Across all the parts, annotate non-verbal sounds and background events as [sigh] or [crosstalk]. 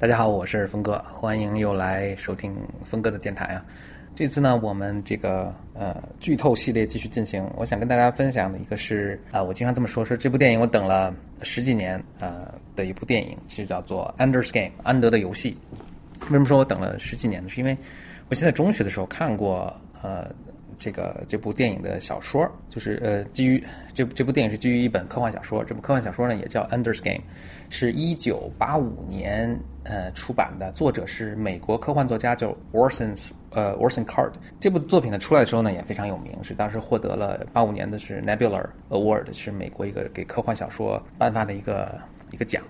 大家好，我是峰哥，欢迎又来收听峰哥的电台啊。这次呢，我们这个呃剧透系列继续进行。我想跟大家分享的一个是啊，我经常这么说，说这部电影我等了十几年呃的一部电影，是叫做《Under's Game》安德的游戏。为什么说我等了十几年呢？是因为我现在中学的时候看过呃这个这部电影的小说，就是呃基于这这部电影是基于一本科幻小说，这部科幻小说呢也叫《Ender's Game》。是一九八五年呃出版的，作者是美国科幻作家叫 Orson 呃 Orson Card。这部作品呢出来的时候呢也非常有名，是当时获得了八五年的是 Nebula Award，是美国一个给科幻小说颁发的一个一个奖。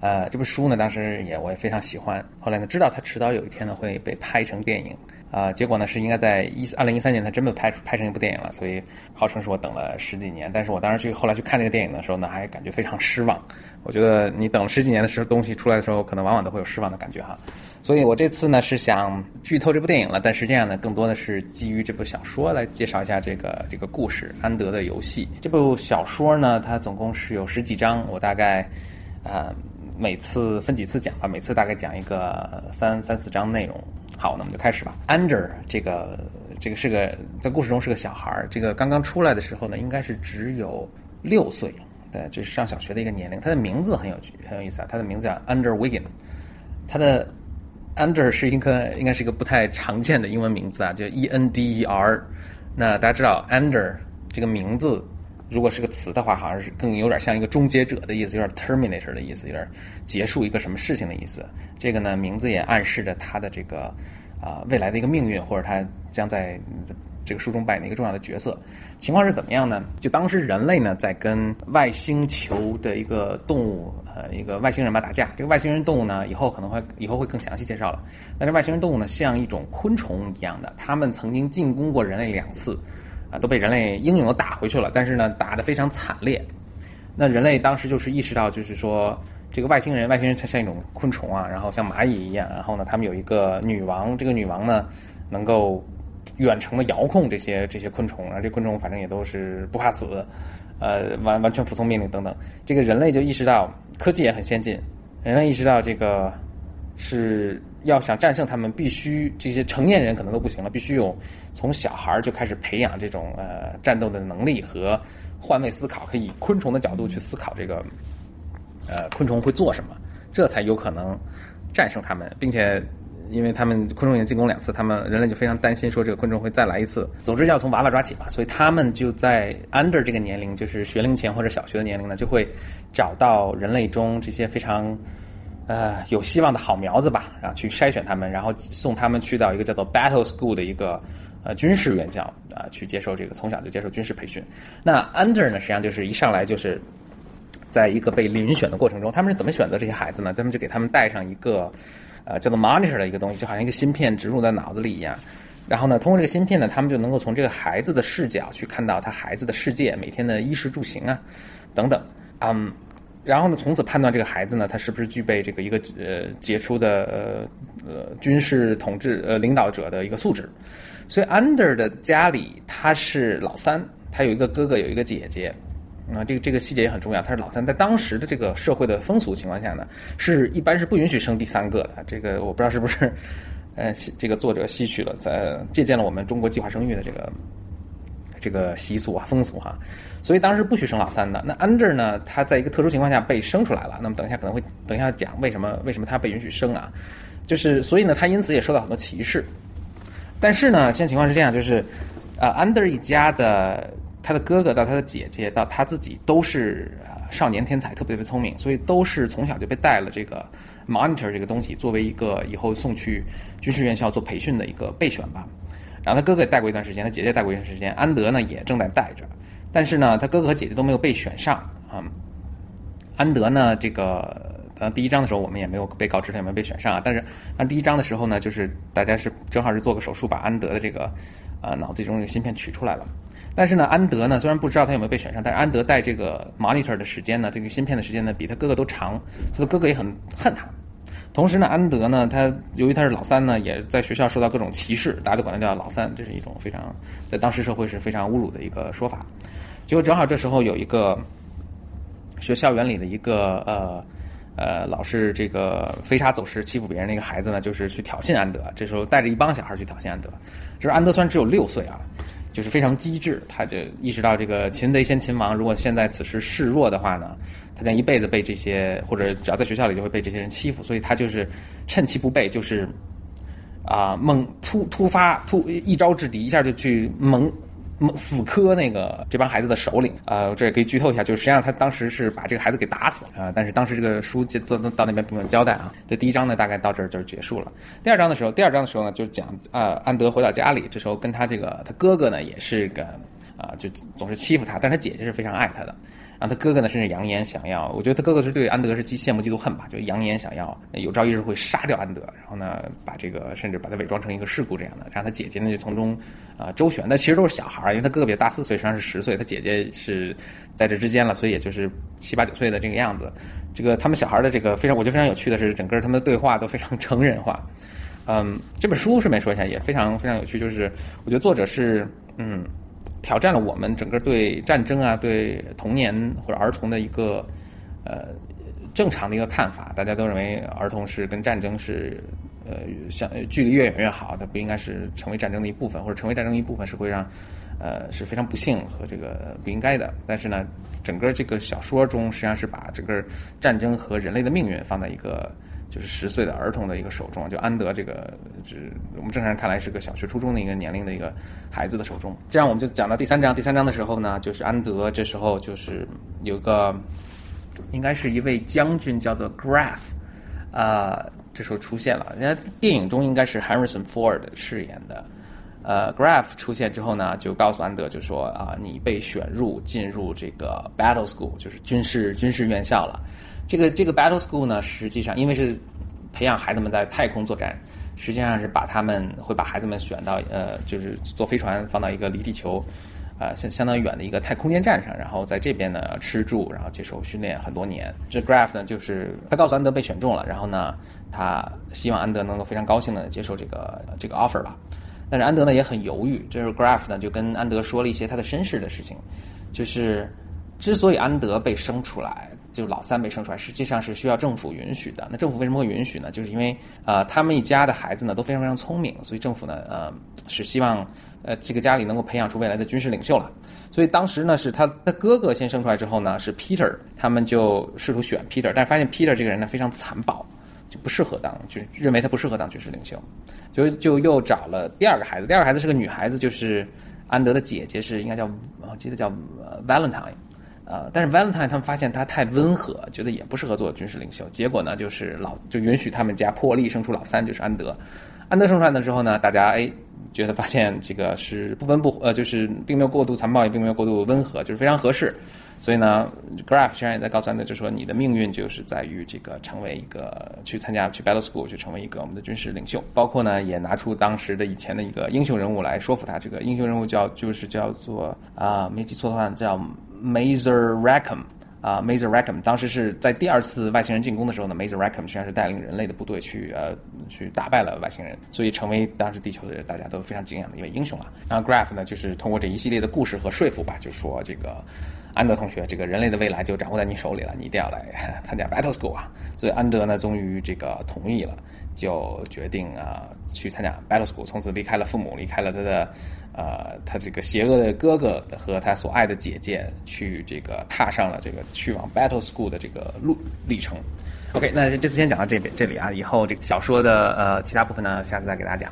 呃，这部书呢当时也我也非常喜欢。后来呢知道它迟早有一天呢会被拍成电影，啊，结果呢是应该在一二零一三年它真的拍拍成一部电影了，所以号称是我等了十几年。但是我当时去后来去看这个电影的时候呢，还感觉非常失望。我觉得你等了十几年的时候，东西出来的时候，可能往往都会有失望的感觉哈。所以我这次呢是想剧透这部电影了，但实际上呢，更多的是基于这部小说来介绍一下这个这个故事《安德的游戏》。这部小说呢，它总共是有十几章，我大概呃每次分几次讲吧，每次大概讲一个三三四章内容。好，那我们就开始吧。Under 这个这个是个在故事中是个小孩儿，这个刚刚出来的时候呢，应该是只有六岁。对，就是上小学的一个年龄。他的名字很有趣，很有意思啊。他的名字叫 Under Wiggin，他的 Under 是一个应该是一个不太常见的英文名字啊，叫 E N D E R。那大家知道 Under 这个名字，如果是个词的话，好像是更有点像一个终结者的意思，有点 Terminator 的意思，有点结束一个什么事情的意思。这个呢，名字也暗示着他的这个啊未来的一个命运，或者他将在。这个书中扮演一个重要的角色，情况是怎么样呢？就当时人类呢在跟外星球的一个动物，呃，一个外星人吧打架。这个外星人动物呢，以后可能会以后会更详细介绍了。但是外星人动物呢，像一种昆虫一样的，他们曾经进攻过人类两次，啊，都被人类英勇的打回去了。但是呢，打得非常惨烈。那人类当时就是意识到，就是说这个外星人，外星人像像一种昆虫啊，然后像蚂蚁一样，然后呢，他们有一个女王，这个女王呢能够。远程的遥控这些这些昆虫啊，这昆虫反正也都是不怕死，呃，完完全服从命令等等。这个人类就意识到科技也很先进，人类意识到这个是要想战胜他们，必须这些成年人可能都不行了，必须有从小孩就开始培养这种呃战斗的能力和换位思考，可以昆虫的角度去思考这个呃昆虫会做什么，这才有可能战胜他们，并且。因为他们昆虫已经进攻两次，他们人类就非常担心，说这个昆虫会再来一次。总之要从娃娃抓起吧，所以他们就在 under 这个年龄，就是学龄前或者小学的年龄呢，就会找到人类中这些非常呃有希望的好苗子吧，然后去筛选他们，然后送他们去到一个叫做 battle school 的一个呃军事院校啊，去接受这个从小就接受军事培训。那 under 呢，实际上就是一上来就是在一个被遴选的过程中，他们是怎么选择这些孩子呢？他们就给他们带上一个。呃，叫做 monitor 的一个东西，就好像一个芯片植入在脑子里一样。然后呢，通过这个芯片呢，他们就能够从这个孩子的视角去看到他孩子的世界，每天的衣食住行啊，等等。嗯，然后呢，从此判断这个孩子呢，他是不是具备这个一个呃杰出的呃呃军事统治呃领导者的一个素质。所以 Under 的家里他是老三，他有一个哥哥，有一个姐姐。啊，这个这个细节也很重要。他是老三，在当时的这个社会的风俗情况下呢，是一般是不允许生第三个的。这个我不知道是不是，呃，这个作者吸取了，在借鉴了我们中国计划生育的这个这个习俗啊风俗哈。所以当时不许生老三的。那 Under 呢，他在一个特殊情况下被生出来了。那么等一下可能会等一下讲为什么为什么他被允许生啊？就是所以呢，他因此也受到很多歧视。但是呢，现在情况是这样，就是呃，Under 一家的。他的哥哥到他的姐姐到他自己都是少年天才，特别特别聪明，所以都是从小就被带了这个 monitor 这个东西作为一个以后送去军事院校做培训的一个备选吧。然后他哥哥也带过一段时间，他姐姐带过一段时间，安德呢也正在带着，但是呢，他哥哥和姐姐都没有被选上啊。安德呢，这个呃第一章的时候我们也没有被告知他有没有被选上啊，但是按第一章的时候呢，就是大家是正好是做个手术把安德的这个呃脑子中这个芯片取出来了。但是呢，安德呢，虽然不知道他有没有被选上，但是安德带这个 monitor 的时间呢，这个芯片的时间呢，比他哥哥都长，所以哥哥也很恨他。同时呢，安德呢，他由于他是老三呢，也在学校受到各种歧视，大家都管他叫老三，这是一种非常在当时社会是非常侮辱的一个说法。结果正好这时候有一个学校园里的一个呃呃，老是这个飞沙走石欺负别人那个孩子呢，就是去挑衅安德。这时候带着一帮小孩去挑衅安德。就是安德虽然只有六岁啊，就是非常机智，他就意识到这个擒贼先擒王。如果现在此时示弱的话呢，他将一辈子被这些或者只要在学校里就会被这些人欺负。所以他就是趁其不备，就是啊猛突突发突一招制敌，一下就去猛猛。死磕那个这帮孩子的首领啊，这也可以剧透一下，就是实际上他当时是把这个孩子给打死了啊。但是当时这个书就到到那边并没有交代啊。这第一章呢，大概到这儿就结束了。第二章的时候，第二章的时候呢，就讲啊，安德回到家里，这时候跟他这个他哥哥呢，也是个啊，就总是欺负他，但是他姐姐是非常爱他的。然后他哥哥呢，甚至扬言想要，我觉得他哥哥是对安德是嫉羡慕嫉妒恨吧，就扬言想要有朝一日会杀掉安德，然后呢，把这个甚至把他伪装成一个事故这样的，然后他姐姐呢就从中啊周旋。那其实都是小孩儿，因为他哥哥比他大四岁，实际上是十岁，他姐姐是在这之间了，所以也就是七八九岁的这个样子。这个他们小孩的这个非常，我觉得非常有趣的是，整个他们的对话都非常成人化。嗯，这本书顺便说一下，也非常非常有趣，就是我觉得作者是嗯。挑战了我们整个对战争啊、对童年或者儿童的一个呃正常的一个看法。大家都认为儿童是跟战争是呃相距离越远越好，它不应该是成为战争的一部分，或者成为战争一部分是会让呃是非常不幸和这个不应该的。但是呢，整个这个小说中实际上是把整个战争和人类的命运放在一个。就是十岁的儿童的一个手中，就安德这个，就是我们正常人看来是个小学、初中的一个年龄的一个孩子的手中。这样我们就讲到第三章。第三章的时候呢，就是安德这时候就是有个，应该是一位将军叫做 Graf，啊，这时候出现了。人家电影中应该是 Harrison Ford 饰演的，呃，Graf 出现之后呢，就告诉安德就说啊，你被选入进入这个 Battle School，就是军事军事院校了。这个这个 battle school 呢，实际上因为是培养孩子们在太空作战，实际上是把他们会把孩子们选到呃，就是坐飞船放到一个离地球啊相相当远的一个太空间站上，然后在这边呢吃住，然后接受训练很多年。这 Graf 呢，就是他告诉安德被选中了，然后呢，他希望安德能够非常高兴的接受这个这个 offer 吧。但是安德呢也很犹豫，这时候 Graf 呢就跟安德说了一些他的身世的事情，就是之所以安德被生出来。就是老三被生出来，实际上是需要政府允许的。那政府为什么会允许呢？就是因为呃，他们一家的孩子呢都非常非常聪明，所以政府呢呃是希望呃这个家里能够培养出未来的军事领袖了。所以当时呢是他的哥哥先生出来之后呢是 Peter，他们就试图选 Peter，但是发现 Peter 这个人呢非常残暴，就不适合当，就认为他不适合当军事领袖，就就又找了第二个孩子。第二个孩子是个女孩子，就是安德的姐姐，是应该叫我记得叫 Valentine。呃，但是 Valentine 他们发现他太温和，觉得也不适合做军事领袖。结果呢，就是老就允许他们家破例生出老三，就是安德。安德生出来的时候呢，大家哎觉得发现这个是不温不呃，就是并没有过度残暴，也并没有过度温和，就是非常合适。所以呢，Graf 实际上也在告诉安德，就说你的命运就是在于这个成为一个去参加去 Battle School，去成为一个我们的军事领袖。包括呢，也拿出当时的以前的一个英雄人物来说服他。这个英雄人物叫就是叫做啊，没记错的话叫。Mazer Rackham 啊，Mazer Rackham 当时是在第二次外星人进攻的时候呢，Mazer Rackham 实际上是带领人类的部队去呃去打败了外星人，所以成为当时地球的大家都非常敬仰的一位英雄啊。然后 Graf 呢，就是通过这一系列的故事和说服吧，就说这个安德同学，这个人类的未来就掌握在你手里了，你一定要来 [laughs] 参加 Battle School 啊。所以安德呢，终于这个同意了，就决定啊去参加 Battle School，从此离开了父母，离开了他的。呃，他这个邪恶的哥哥和他所爱的姐姐去这个踏上了这个去往 Battle School 的这个路历程。OK，那这次先讲到这边这里啊，以后这个小说的呃其他部分呢，下次再给大家讲。